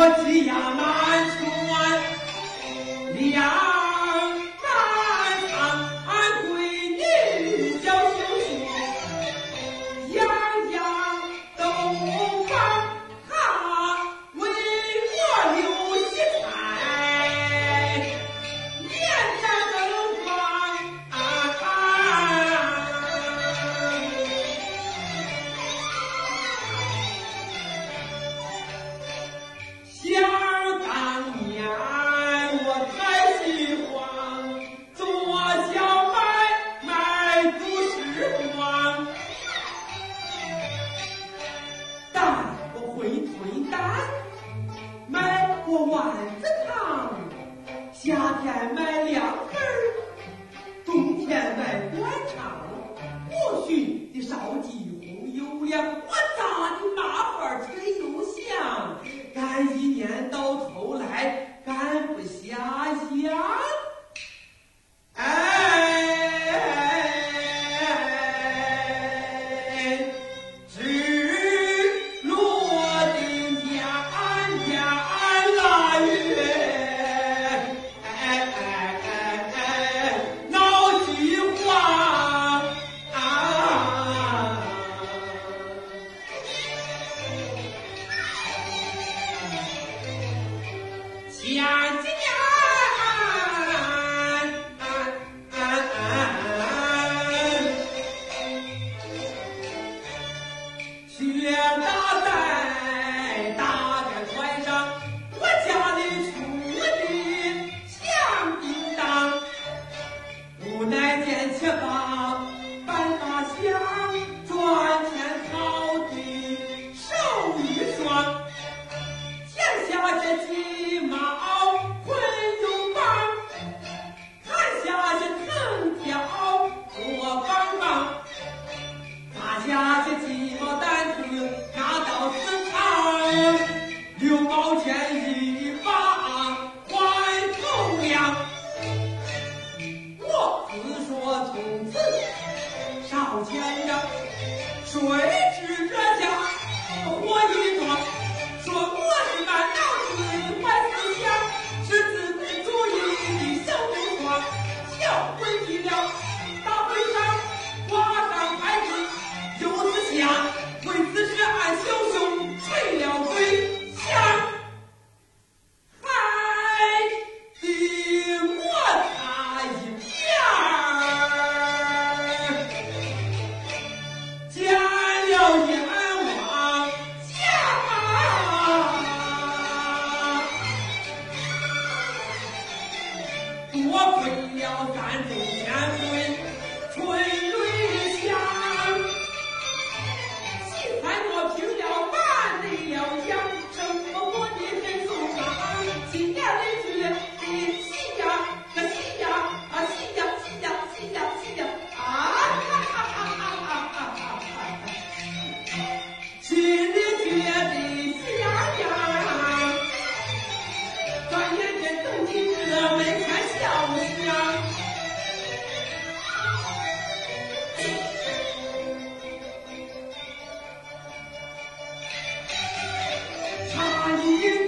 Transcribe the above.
我急呀，那。做丸子汤，夏天卖。goodbye. 谁知这家伙一。差一